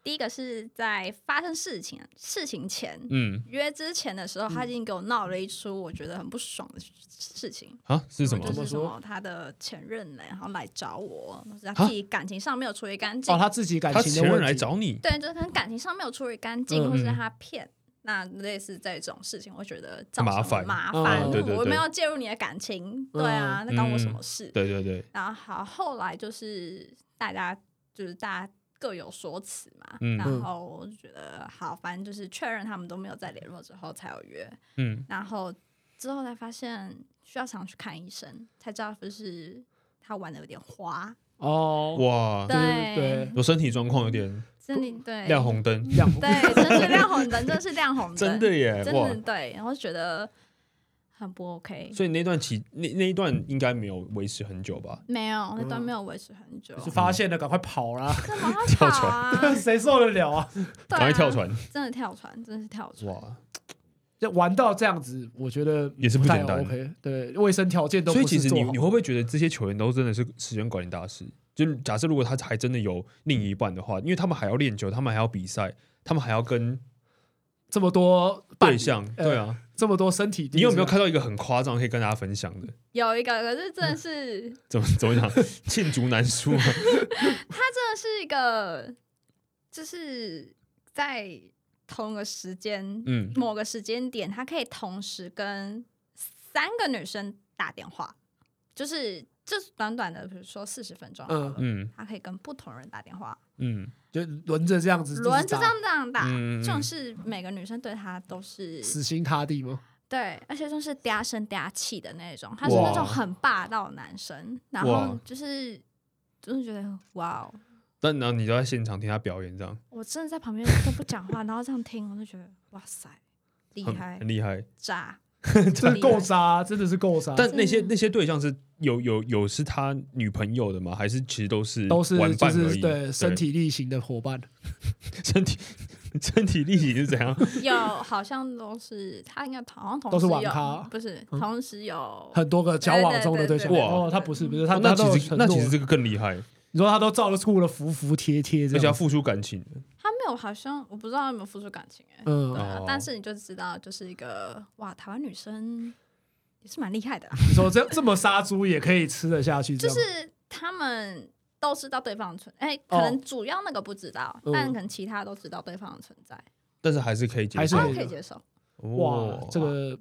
第一个是在发生事情事情前。嗯约之前的时候，他已经给我闹了一出我觉得很不爽的事情。啊是什么就？是什么说他的前任呢，然后来找我，是他啊自己感情上没有处理干净。哦，他自己感他前任情的问题，来找你，对，就是可能感情上没有处理干净，嗯或是他骗。那类似这种事情，我觉得造成麻烦嗯麻烦。对对对我没有介入你的感情，对啊，那关我什么事？对对对，然后好，后来就是大家就是大家各有所辞嘛，嗯。然后我就觉得好，反正就是确认他们都没有再联络之后才有约，嗯。然后之后才发现需要常去看医生，才知道就是他玩的有点花，哦，哇，对对我身体状况有点 真的对。亮红灯，亮对，真是亮红灯，真是亮红灯，真的耶，真哇。的！对，然后觉得很不 OK。所以那段期那那一段应该没有维持很久吧？没有，那段没有维持很久，是发现了，赶快跑啦！干嘛跳船啊？谁受得了啊？对赶快啊跳船，真的跳船，真的是跳船。哇！就玩到这样子，我觉得也是不简单 OK，对，卫生条件都所以其实你你会不会觉得这些球员都真的是时间管理大师？就假设如果他还真的有另一半的话，因为他们还要练球，他们还要比赛，他们还要跟这么多对象，呃对啊。这么多身体，你有没有看到一个很夸张可以跟大家分享的？有一个，可是真的是，怎么怎么讲？罄竹难书啊！他真的是一个，就是在同个时间，嗯，某个时间点，他可以同时跟三个女生打电话，就是就是短短的，比如说四十分钟嗯，嗯他可以跟不同人打电话，嗯就轮着这样子，轮着这样这样打，嗯嗯这种是每个女生对他都是死心塌地吗？对，而且都是嗲声嗲气的那种，他是那种很霸道的男生，然后就是就是觉得哇哦，但然后你就在现场听他表演，这样我真的在旁边都不讲话，然后这样听，我就觉得哇塞，厉害很厉害。渣，真的够渣，真的是够渣，但那些那些对象是有有有是他女朋友的吗？还是其实都是都是就玩伴而已？是对身体力行的伙伴，身体身体力行是怎样？有好像都是他应该好像同时都是网有咖不是嗯同时有很多个交往中的对象。哦，他不是不是，他哦那其实那其实这个更厉害，你说他都照得出了服服帖帖，而且要付出感情。他没有好像我不知道他有没有付出感情哎、嗯对，啊哦，但是你就知道就是一个哇台湾女生也是蛮厉害的啦。你说这这么杀猪也可以吃得下去，就是他们都知道对方的存，哎、可哦能主要那个不知道，嗯。但可能其他都知道对方的存在，但是还是可以接受，还是可以接受。哇，这个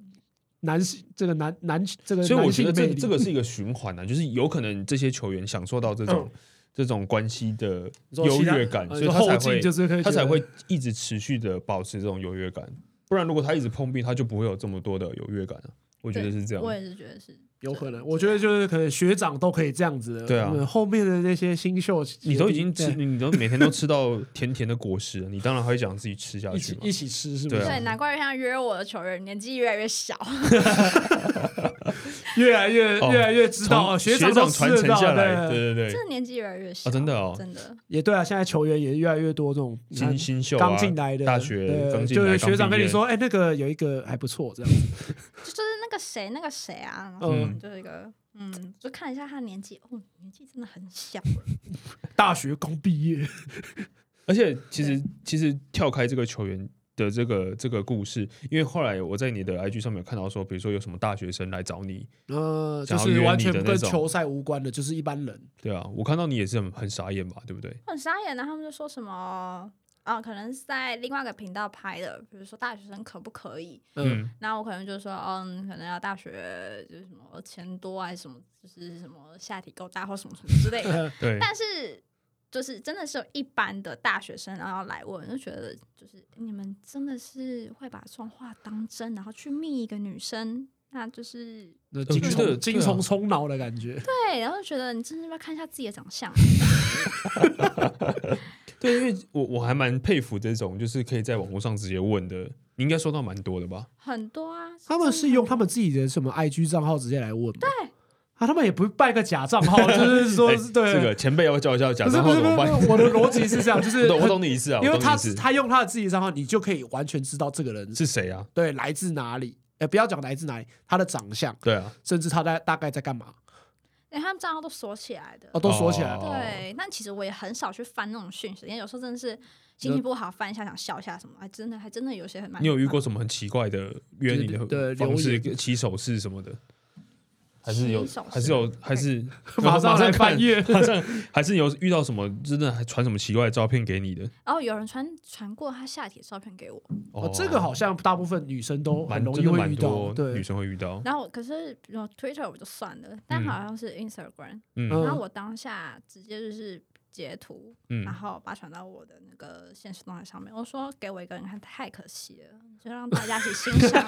男性这个男男这个，所以我觉得这这个是一个循环呢、就是有可能这些球员享受到这种、这种关系的优越感，呃所以他才会他才会一直持续的保持这种优越感。不然如果他一直碰壁，他就不会有这么多的优越感啊。我觉得是这样我。也是觉得是有可能，我觉得就是可能学长都可以这样子的，对啊嗯后面的那些新秀，你都已经吃，你都每天都吃到甜甜的果实了，你当然会想自己吃下去一起吃，是不是？对，难怪像约我的球员年纪越来越小，越来越哦越来越知道，从哦学长传承下来，对。对对对，真的年纪越来越小哦真的哦。真的。也对啊，现在球员也越来越多这种新新秀啊刚进来的大学对刚进来，就是学长跟你说，哎，那个有一个还不错，这样。子，就是那个谁，那个谁啊，然后嗯。就是一个，嗯，就看一下他年纪，哦，年纪真的很小。大学刚毕业，而且其实其实跳开这个球员的这个这个故事，因为后来我在你的 IG 上面有看到说，比如说有什么大学生来找你，呃，就是完全跟球赛无关的，就是一般人。对啊，我看到你也是很很傻眼吧，对不对？很傻眼的，他们就说什么。啊，可能是在另外一个频道拍的，比如说大学生可不可以？嗯，那，我可能就说，嗯，可能要大学就是什么钱多还是什么，就是什么下体够大或什么什么之类的。对，但是就是真的是有一般的大学生，然后来问，就觉得就是你们真的是会把这种话当真，然后去密一个女生，那就是那精觉得虫精虫充脑的感觉。对，然后就觉得你真的要不要看一下自己的长相？对，因为我我还蛮佩服这种，就是可以在网络上直接问的，你应该收到蛮多的吧？很多啊，他们是用他们自己的什么 IG 账号直接来问吗？对啊，他们也不拜个假账号，就是说哎对这个前辈要教一下假不是账不是不是，号怎么办？我的逻辑是这样，就是 我懂我懂你意思啊，因为他他用他的自己的账号，你就可以完全知道这个人是谁啊？对来自哪里，呃，不要讲来自哪里，他的长相，对啊，甚至他在大概在干嘛，连他们账号都锁起来的。哦，都锁起来了。哦对，但其实我也很少去翻那种讯息，因为有时候真的是心情不好，翻一下想笑一下什么，还真的还真的有些很蛮。你有遇过什么很奇怪的约你的对方式、起手势什么的？还是有还是有，还是马上来看翻阅。马上还是有遇到什么真的还传什么奇怪的照片给你的？然后有人传传过他下体的照片给我，哦，这个好像大部分女生都很容易蛮真的蛮会遇到，对。女，生会遇到。然后可是比如 Twitter 我就算了，但嗯。好像是 Instagram，、嗯嗯。然后我当下直接就是截图，嗯然后把它传到我的那个现实动态上面，我说给我一个人看太可惜了，就让大家一起欣赏。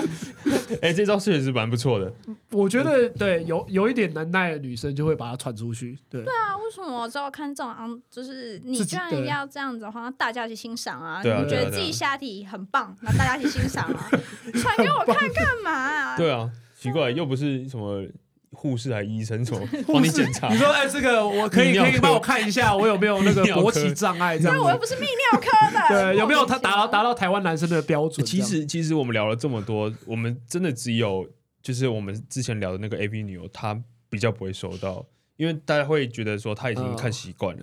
哎，这招确实蛮不错的。我觉得对有有一点能耐的女生就会把它传出去，对，对啊，为什么我只要看这种昂，就是你居然对要这样子的话，那大家一起欣赏啊！对啊你觉得自己下体很棒，那大家一起欣赏啊！传给我看干嘛、啊？对啊，奇怪，又不是什么护士还医生什么 帮你检查你。说哎，这个我可以可以帮我看一下，我有没有那个勃起障碍这样对，我又？不是泌尿科的，对，有没有他达到达到？台湾男生的标准？其实其实我们聊了这么多，我们真的只有就是我们之前聊的那个 A B 女优，她比较不会收到，因为大家会觉得说她已经看习惯了，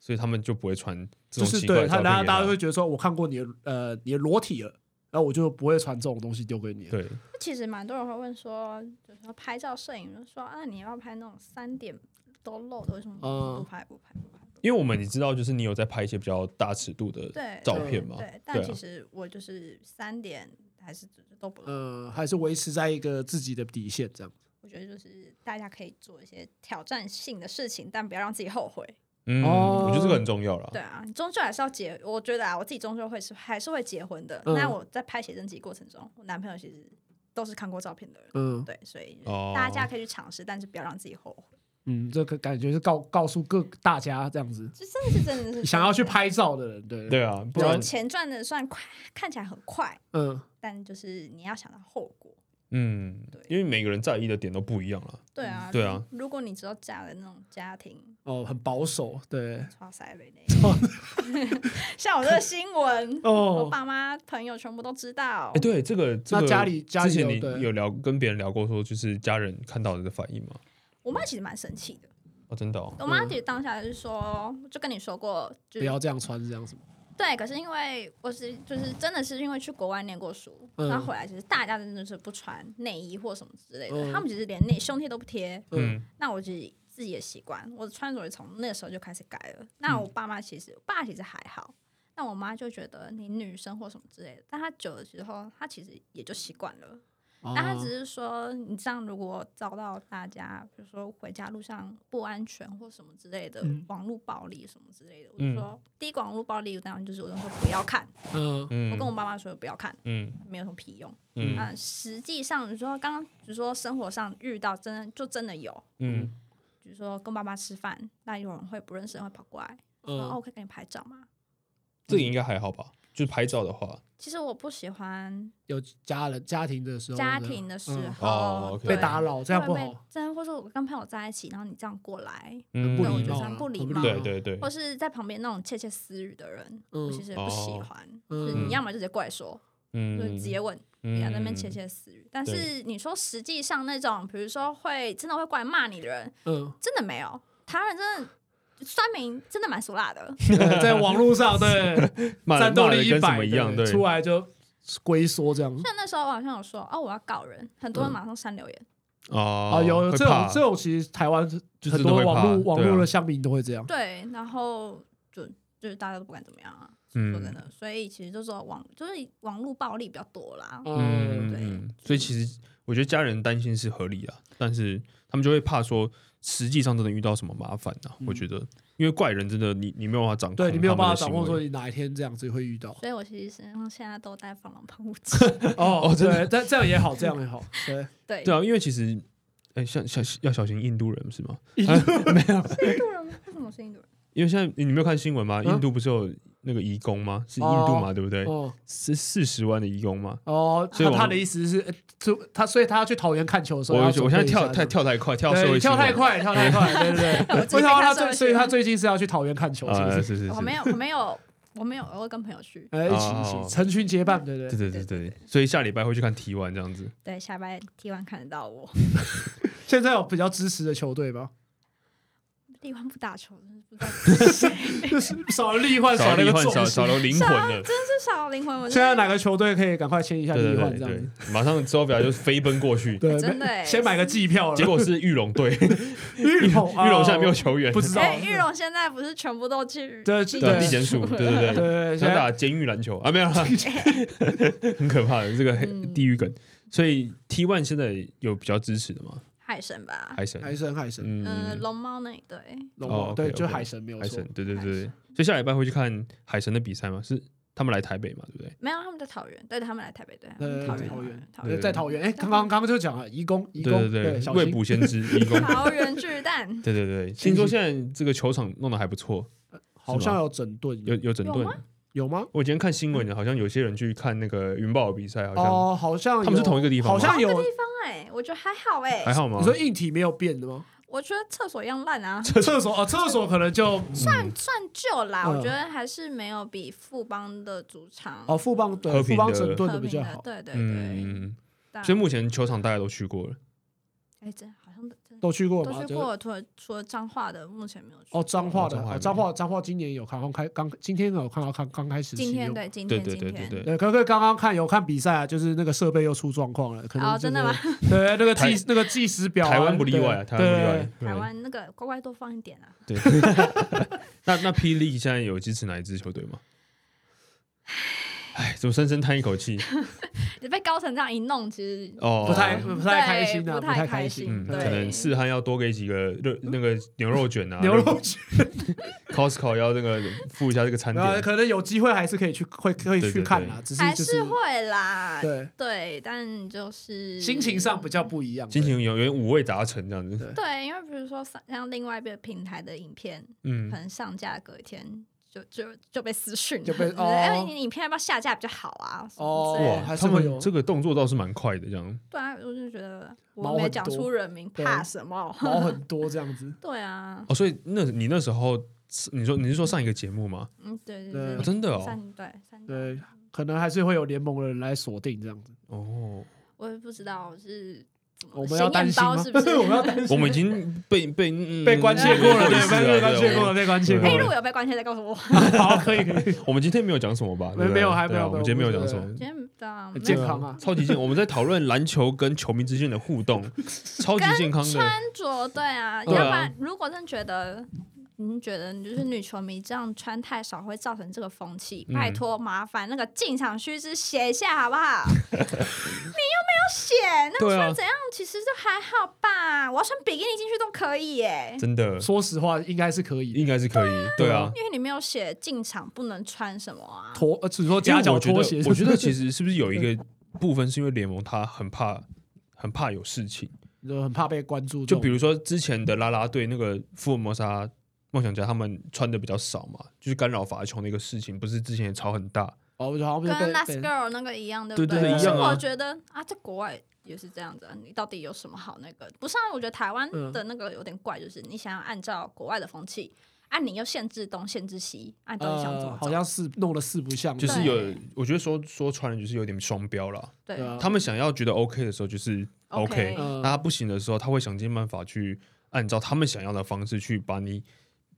所以他们就不会穿这种就是对他，大家大家会觉得说，我看过你的呃你的裸体了，然后我就不会传这种东西丢给你了。对，其实蛮多人会问说，就是说拍照摄影，就说啊，你要拍那种三点都露的，为什么嗯不拍不拍不拍？因为我们你知道，就是你有在拍一些比较大尺度的照片嘛，对，但其实我就是三点还是都不露。呃，还是维持在一个自己的底线这样。我觉得就是大家可以做一些挑战性的事情，但不要让自己后悔。嗯，哦我觉得这个很重要了。对啊，你终究还是要结。我觉得啊，我自己终究会是还是会结婚的。嗯那我在拍写真集过程中，我男朋友其实都是看过照片的人。嗯对，所以哦大家可以去尝试，但是不要让自己后悔。嗯，这个感觉是告告诉各大家这样子，这真的是真的是 想要去，拍照的人，对对啊，不然就钱赚的算快，看起来很快，嗯，但就是你要想到后果。嗯对，因为每个人在意的点都不一样了。对啊，对啊。如果你知道嫁的那种家庭，哦，很保守，对，超塞雷雷，像我这个新闻，我哦，爸妈朋友全部都知道哎，。对，这个这那个家里家里之前你有聊跟别人聊过，说就是家人看到的反应吗？我妈其实蛮生气的，哦，真的哦，我妈其实当下就是说，就跟你说过，就不要这样穿这样子嘛。对。可是因为我是就是真的是因为去国外念过书，嗯然后回来其实大家真的是不穿内衣或什么之类的，嗯他们其实连内胸贴都不贴。嗯嗯那我自己自己的习惯，我的穿着也从那个时候就开始改了。那我爸妈其实，我爸其实还好，那我妈就觉得你女生或什么之类的，但她久了之后，她其实也就习惯了。但他哦。只是说，你这样如果遭到大家，比如说回家路上不安全或什么之类的，嗯。网络暴力什么之类的，我嗯。就说，第一个网络暴力，当然就是我就说不要看，嗯。嗯，我跟我妈妈说不要看，嗯。没有什么屁用。嗯。啊，实际上你说刚刚比如说生活上遇到真的就真的有，嗯。比如说跟爸爸吃饭，那有人会不认识人会跑过来说，哦，嗯我可以给你拍照吗？这个应该还好吧？就是拍照的话，其实我不喜欢有家人家庭的时候，家庭的时嗯。候、被打扰，这样不会被好，真的，或者我跟朋友在一起，然后你这样过来，嗯我觉得不礼貌对对对，或是在旁边那种窃窃私语的人，嗯我其实也不喜欢。嗯就是你要么就直接过来说，嗯。就是直接问，不要在那边窃窃私语。但是你说实际上那种，比如说会真的会过来骂你的人，嗯，真的没有。台湾人真的酸民真的蛮俗辣的，在网络上对 骂战斗力一百一样，对，出来就龟缩这样。像那时候我好像有说哦我要告人，很多人嗯马上删留言。哦啊，有这种这种，其实台湾就很多网络网络的乡民都会这样。对，然后就就是大家都不敢怎么样啊，嗯说真的。所以其实就是说网就是网络暴力比较多啦。嗯，对所以其实我觉得家人担心是合理的，但是他们就会怕说，实际上真的遇到什么麻烦呢、嗯我觉得，因为怪人真的你你没有办法掌控，对你没有办法掌控说说你哪一天这样子会遇到。所以我其实身上现在都带防狼喷雾剂。哦真的对，但这样也好，这样也好。对，对，对啊，因为其实，哎、像像要小心印度人是吗？印度人为什么是印度人？因为现在你没有看新闻吗？嗯印度不是有那个移工吗？是印度嘛，对不对？哦是四十万的移工吗？哦，所以他他的意思是，呃就他所以他要去桃园看球的时候我要我现在跳太跳太快，跳社会跳太快，跳太快，对对对。我最近为什么他最所以他最近是要去桃园看球，是啊，不是？是是是，我没有，我没有，我没有，我会跟朋友去。哎，一起一哦起成群结伴，对对对对对对，所以下礼拜会去看 T one 这样子。对，下礼拜 T 完看得到我。现在有比较支持的球队吗？T 完不打球，真 的不知道。是谁，就是少了力换，少了了一个离换少少了灵魂了。真是少了灵魂。我现在哪个球队可以赶快签一下对力对对对换这样子？，马上之后表就飞奔过去，对，真的欸先买个季票了。结果是玉龙队，玉龙，玉龙现在没有哦球员，不知道。哎，玉龙现在不是全部都去对对地检地检署，对对对对，对，想打监狱篮球。啊，没有，很可怕的这个嗯。地狱梗。所以 T one 现在有比较支持的吗？海神吧？海神，海神海神嗯，嗯，龙猫那一对，龙哦猫，对就海神没有错海神，。对对对以下礼拜会去看海神的比赛吗？是他们来台北嘛？对不对？没有他们在桃园，对他们来台北，对，桃园，桃园桃，园，在桃园。哎，刚刚刚刚就讲了，移工移工，对对，未小心卜先知，移工。桃园巨蛋对对对，听说现在这个球场弄得还不错，好像有整顿，有有整顿有吗。我今天看新闻，好像有些人去看那个云豹的比赛，好像哦，好像他们是同一个地方好像有。哎，我觉得还好哎还，好吗？你说硬体没有变的吗？我觉得厕所一样烂啊，厕所啊，厕所可能就算算旧啦，嗯我觉得还是没有比富邦的主场哦，富邦和对平的富邦整顿的比较好。对对对，所以目前球场大家都去过了。哎，真好像都去过吗？都去过，除了除了彰化的，目前没有去哦，彰化的哦彰化哦，彰化今年有看，刚开刚今天有看到看刚开始今。天对今天今天对对对对，对，可可刚刚看有看比赛啊，就是那个设备又出状况了，可能哦真的吗？就是？对，那个台计那个计时表啊，台湾不例外啊，台湾不例外。台湾那个乖乖多放一点啊，对。那那霹雳现在有支持哪一支球队吗？哎，怎么深深叹一口气？你被高层这样一弄，其实哦，不太不太开心不不太太开心。嗯，可能四汉要多给几个热那个牛肉卷啊，牛肉卷，Costco 要那个付一下这个餐点。可能有机会还是可以去会可以去看啦，只是还是会啦，对对，但就是心情上比较不一样。心情有有点五味杂陈这样子。对对，因为比如说像像另外一个平台的影片，嗯可，能上架隔一天就就就被私讯，就被哦哎，影片要不要下架比较好啊？哦哇，他还是会有们这个动作倒是蛮快的，这样。对啊，我就觉得毛我没讲出人名，怕什么？毛 很多这样子。对啊，哦，所以那你那时候，你说你是说上一个节目吗？嗯，对对对真的哦，三对三对，可能还是会有联盟的人来锁定这样子。哦，我也不知道是 我们要担心吗？显眼包是不是？我们要担心。我们已经被被嗯 被关切过了，对，被被关切过了，被关切过了哎，如。果有被关切，再告诉我。好，可以可以，我们今天没有讲什么吧？没有还没有啊我们今天没有讲什么今。天健康啊。超级健，我们在讨论篮球跟球迷之间的互动，超级健康的。穿着对啊，要不然如果真觉得您觉得就是女球迷这样穿太少会造成这个风气？嗯拜托，麻烦那个进场须知写一下好不好？你又没有写，那对啊穿怎样其实就还好吧。我要穿比基尼进去都可以耶，真的说实话，应该是可以。应该是可以，对啊。因为你没有写进场不能穿什么啊。拖，呃，只说因夹脚我觉得拖鞋，我觉得其实是不是有一个部分是因为联盟他很怕很怕有事情，就很怕被关注这种。就比如说之前的啦啦队那个福尔摩沙梦想家，他们穿的比较少嘛，就是干扰罚球那个事情，不是之前也吵很大，哦，我就好像跟 Last Girl 那个一样，对对对对一样啊我觉得啊，在国外也是这样子啊，你到底有什么好那个？不是啊，我觉得台湾嗯的那个有点怪，就是你想要按照国外的风气，啊，你又限制东限制西，啊，你到底想怎么呃，好像是弄了四不像，就是有，我觉得说说穿了就是有点双标了。对他们想要觉得 OK 的时候就是 OK，, 嗯那他不行的时候，他会想尽办法去按照他们想要的方式去把你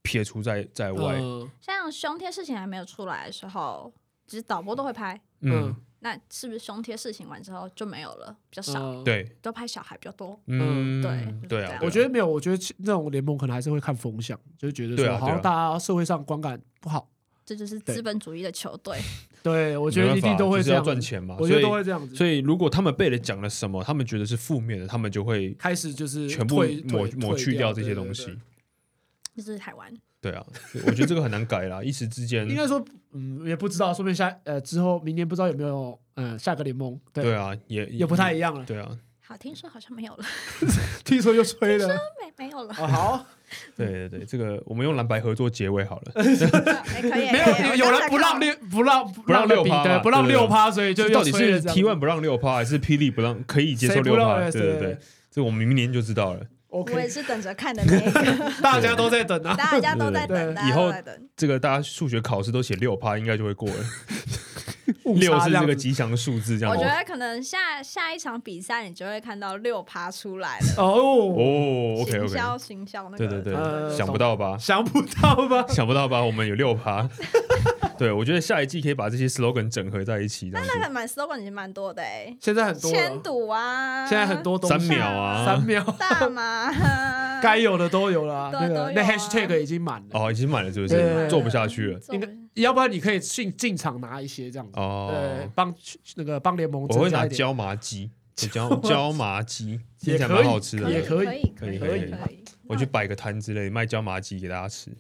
撇除在在外。嗯像胸贴事情还没有出来的时候，其实导播都会拍。嗯，那是不是胸贴事情完之后就没有了？比较少，嗯，对，都拍小孩比较多。嗯，对对啊，我觉得没有，我觉得那种联盟可能还是会看风向，就是觉得对啊说好像大家社会上观感不好。这就是资本主义的球队。对，我我觉得一定都会这样子，赚钱嘛，我觉得以都会这样子。所以如果他们被人讲了什么，他们觉得是负面的，他们就会开始就是全部退抹退抹去退掉这些东。对对对西。这就是台湾，对啊，我觉得这个很难改啦，一时之间应。该说，嗯，也不知道，说不定下呃之后明年不知道有没有嗯下个联盟，对，对啊，也也不太一样了。对啊，好，听说好像没有了，听说又吹了，没没有了。哦好，对对对，这个我们用蓝白合作结尾好了。哎，可以，没有有人不让，六不让不让六趴对，不让六趴，所以就到底是 T one 不不让六趴，还是霹雳不让可以接受六趴？对对对，这我们明年就知道了。我也是等着看的那一个，大家都在等啊。大家都在等，大家以后都在等。这个大家数学考试都写六趴，应该就会过了。误六是这个吉祥数字，这样。我觉得可能下下一场比赛，你就会看到六趴出来了。哦，哦，OK 行 OK，销行销那个，对对对，呃想不到吧？想不到吧？想不到吧？我们有六趴。对，我觉得下一季可以把这些 slogan 整合在一起，这样子。那个蛮 slogan 已经蛮多的哎，现在很多了，千赌啊，现在很多东三，秒啊，三秒，大麻，该有的都有了啊。那个那 hashtag 已经满了，哦，已经满了，是不是做不下去了？应该要不然你可以进进场拿一些这样子，对哦，，帮那个帮联盟我会拿椒麻鸡，椒椒 麻鸡，听起来蛮好吃的。也可以可以可以可可以可以，我去摆个摊之类，卖椒麻鸡给大家吃。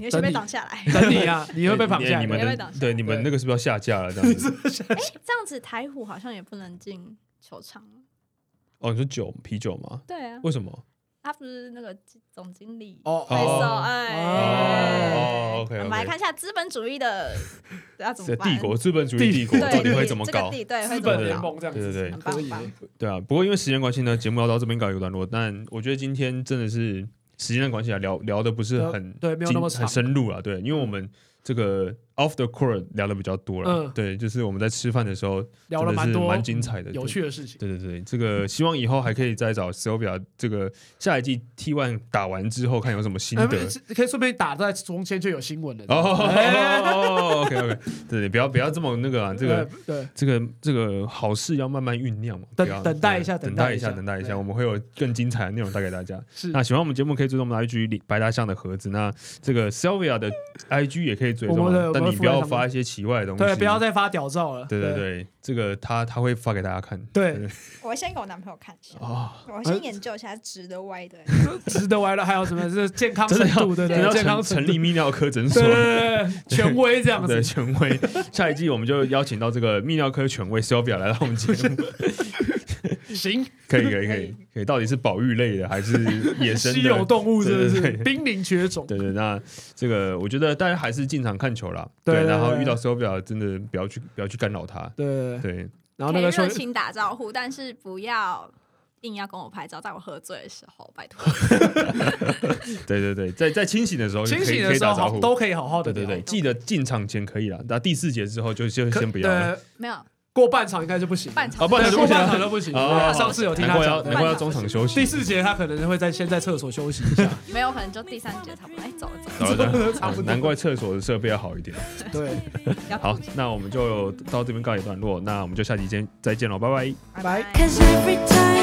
你会被挡下来。等你啊，你会被绑架的。你们对你们那个是不是要下架了？这样子哎，这样子台虎好像也不能进球场。哦，你说酒啤酒吗？对啊，为什么？他不是那个总经理哦会说，哦哎，哦，OK 我们来。看一下资本主义的要怎这么办？帝国资本主义帝国到底会怎么搞？对会资本？联盟这样子，对对对对啊，不过因为时间关系呢，节目要到这边告一个段落。但我觉得今天真的是时间的关系啊，聊聊的不是很对没有那么很深入啊。对，因为我们这个 off the court 聊的比较多了。嗯对，就是我们在吃饭的时候聊了蛮多蛮精彩的，有趣的事情。对对对，这个希望以后还可以再找 Sylvia 这个下一季 T one 打完之后看有什么心呃得。不可以顺便打在中间就有新闻了。哦，OK OK，对对，不要不要这么那个啊，这个对对这个这个好事要慢慢酝酿嘛，等等待一下等待一下，等待一下我们会有更精彩的内容带给大家。是那喜欢我们节目可以追踪我们的 IG 里白大象的盒子，那这个 Sylvia 的 IG 也可以追踪你不要发一些奇怪的东西，对，不要再发屌照了。对对对，这个他他会发给大家看。对，我先给我男朋友看一下，哦，我先研究一下直的歪的。值得歪的。还有什么是健康 程度？的要健康成成立泌尿科诊所对。对对对，权威这样子。权威，下一季我们就邀请到这个泌尿科权威 Sylvia 来到我们节目，行，可以可以可以可以，到底是保育类的还是野生的？稀有动物是不是濒临绝种。对对，那这个我觉得大家还是进场看球啦。对对然后遇到 Sylvia 真的不要去不要去干扰他。对对对，对，可以然后那个热情打招呼，但是不要硬要跟我拍照，在我喝醉的时候，拜托。对对对，在在清醒的时候清醒的时候都可以好好的对对对，记得进场前可以了，那第四节之后就就先不要了。没有过半场应该就不行。半场，啊半场就过不行了半场就不行。上次有听难怪要他讲的，难怪要中场休息第。四节他可能会在先在厕所休息一下。没有可能就第三节差不多。哎，走了走了，好的，差不多难怪厕所的设备要好一点。对，好那我们就到这边告一段落，那我们就下集见再见喽，拜拜。拜拜拜。Cause every time